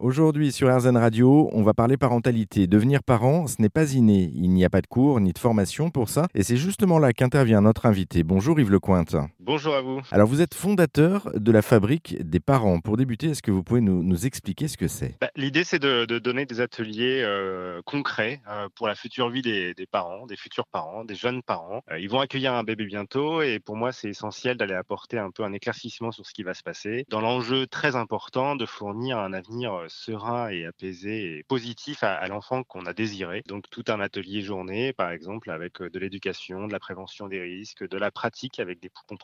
Aujourd'hui sur RZN Radio, on va parler parentalité. Devenir parent, ce n'est pas inné. Il n'y a pas de cours ni de formation pour ça. Et c'est justement là qu'intervient notre invité. Bonjour Yves Lecointe. Bonjour à vous. Alors vous êtes fondateur de la Fabrique des parents. Pour débuter, est-ce que vous pouvez nous, expliquer ce que c'est? Bah, L'idée c'est de, donner des ateliers euh, concrets euh, pour la future vie des, parents, des futurs parents, des jeunes parents. Euh, ils vont accueillir un bébé bientôt et pour moi c'est essentiel d'aller apporter un peu un éclaircissement sur ce qui va se passer. Dans l'enjeu très important de fournir un avenir serein et apaisé et positif à, l'enfant qu'on a désiré. Donc tout un atelier journée, par exemple, avec euh, de l'éducation, de la prévention des risques, de la pratique avec des poupons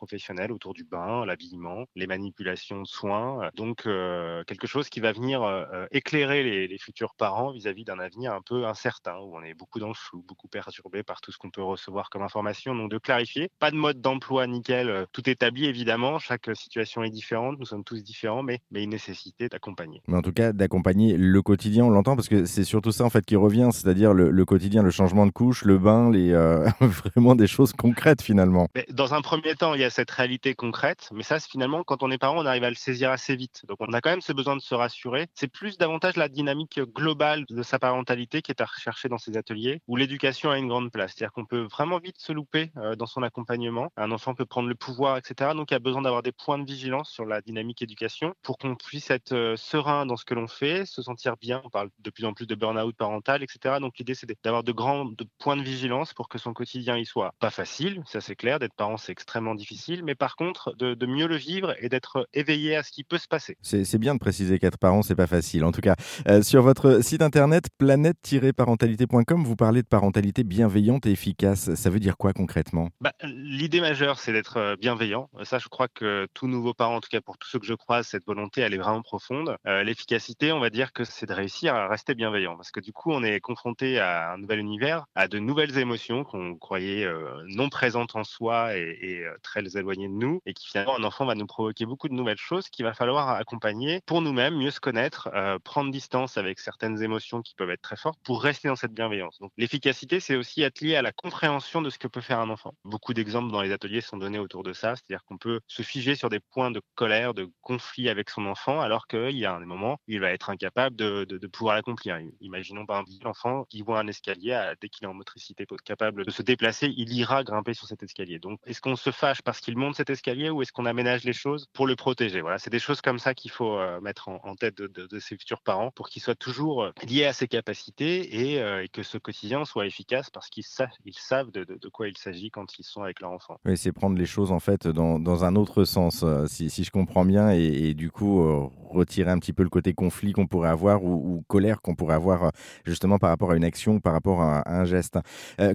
autour du bain, l'habillement, les manipulations de soins. Donc euh, quelque chose qui va venir euh, éclairer les, futurs parents vis-à-vis d'un avenir un peu incertain, où on est beaucoup dans le flou, beaucoup perturbé par tout ce qu'on peut recevoir comme information. Donc de clarifier, pas de mode d'emploi nickel, tout établi évidemment, chaque situation est différente, nous sommes tous différents, mais, mais une nécessité d'accompagner. Mais en tout cas, d'accompagner le quotidien, on l'entend parce que c'est surtout ça en fait qui revient, c'est-à-dire le, quotidien, le changement de couche, le bain, les euh, vraiment des choses concrètes finalement. dans un premier temps, il y a cette réalité concrète, mais ça, finalement, quand on est parent, on arrive à le saisir assez vite. Donc, on a quand même ce besoin de se rassurer. C'est plus davantage la dynamique globale de sa parentalité qui est à rechercher dans ces ateliers, où l'éducation a une grande place. C'est-à-dire qu'on peut vraiment vite se louper euh, dans son accompagnement. Un enfant peut prendre le pouvoir, etc. Donc, il y a besoin d'avoir des points de vigilance sur la dynamique éducation pour qu'on puisse être euh, serein dans ce que l'on fait se sentir bien. On parle de plus en plus de burn-out parental, etc. Donc l'idée, c'est d'avoir de grands points de vigilance pour que son quotidien y soit pas facile, ça c'est clair. D'être parent, c'est extrêmement difficile, mais par contre, de, mieux le vivre et d'être éveillé à ce qui peut se passer. C'est bien de préciser qu'être parent, c'est pas facile. En tout cas, euh, sur votre site internet planète-parentalité.com, vous parlez de parentalité bienveillante et efficace. Ça veut dire quoi concrètement? Bah, L'idée majeure, c'est d'être euh, bienveillant. Ça, je crois que tout nouveau parent, en tout cas pour tous ceux que je croise, cette volonté, elle est vraiment profonde. Euh, l'efficacité, on va dire que c'est de réussir à rester bienveillant. Parce que du coup, on est confronté à un nouvel univers, à de nouvelles émotions qu'on croyait euh, non présentes en soi et, euh, très éloignées de nous. Et qui finalement, un enfant va nous provoquer beaucoup de nouvelles choses qu'il va falloir accompagner pour nous-mêmes, mieux se connaître, euh, prendre distance avec certaines émotions qui peuvent être très fortes pour rester dans cette bienveillance. Donc l'efficacité, c'est aussi être lié à la compréhension de ce que peut faire un enfant. Beaucoup d'exemples dans les ateliers sont donnés autour de ça, c'est-à-dire qu'on peut se figer sur des points de colère, de conflit avec son enfant, alors qu'il y a un moment, il va être incapable de, de, pouvoir l'accomplir. Imaginons par exemple l'enfant qui voit un escalier, dès qu'il est en motricité capable de se déplacer, il ira grimper sur cet escalier. Donc, est-ce qu'on se fâche parce qu'il monte cet escalier ou est-ce qu'on aménage les choses pour le protéger? Voilà, c'est des choses comme ça qu'il faut euh, mettre en, tête de, ses futurs parents pour qu'ils soient toujours euh, liés à ses capacités euh, et, que ce quotidien soit efficace parce qu'ils savent, de, quoi il s'agit quand ils sont avec leur enfant. Oui, c'est prendre les choses en fait dans, un autre sens, si, je comprends bien, et, du coup retirer un petit peu le côté conflit qu'on pourrait avoir ou, colère qu'on pourrait avoir justement par rapport à une action, par rapport à, un geste.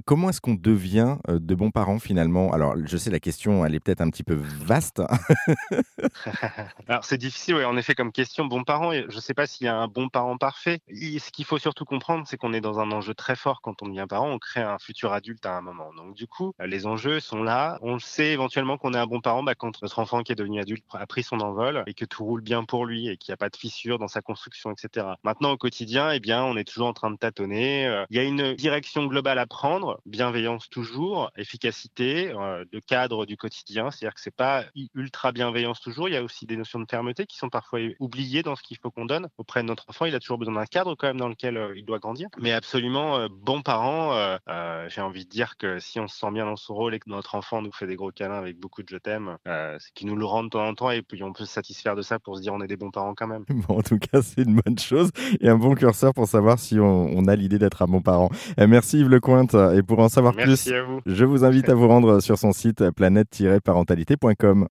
Comment est-ce qu'on devient de bons parents finalement? Alors, je sais, la question, elle peut-être un petit peu vaste. Alors, c'est difficile, oui, en effet, comme question. Bon parent, je ne sais pas s'il y a un bon parent parfait. Ce qu'il faut surtout comprendre, c'est qu'on est dans un enjeu très fort quand on devient parent. On crée un futur adulte à un moment. Donc, du coup, les enjeux sont là. On sait éventuellement qu'on est un bon parent bah, quand notre enfant qui est devenu adulte a pris son envol et que tout roule bien pour lui et qu'il n'y a pas de fissure dans sa construction, etc. Maintenant, au quotidien, eh bien, on est toujours en train de tâtonner. Euh, il y a une direction globale à prendre, bienveillance toujours, efficacité, euh, de cadre du quotidien. C'est-à-dire que c'est pas ultra bienveillance toujours. Il y a aussi des notions de fermeté qui sont parfois oubliées dans ce qu'il faut qu'on donne auprès de notre enfant. Il a toujours besoin d'un cadre quand même dans lequel euh, il doit grandir. Mais absolument, bon parent, j'ai envie de dire que si on se sent bien dans son rôle et que notre enfant nous fait des gros câlins avec beaucoup de je t'aime, c'est qu'il nous le rend de temps en temps et puis on peut se satisfaire de ça pour se dire on est des bons parents quand même. Bon, en tout cas, c'est une bonne chose et un bon curseur pour savoir si on, a l'idée d'être un bon parent. Euh, merci Yves Lecointe. Et pour en savoir plus, je vous invite à vous rendre sur son site planète-parentalité.com.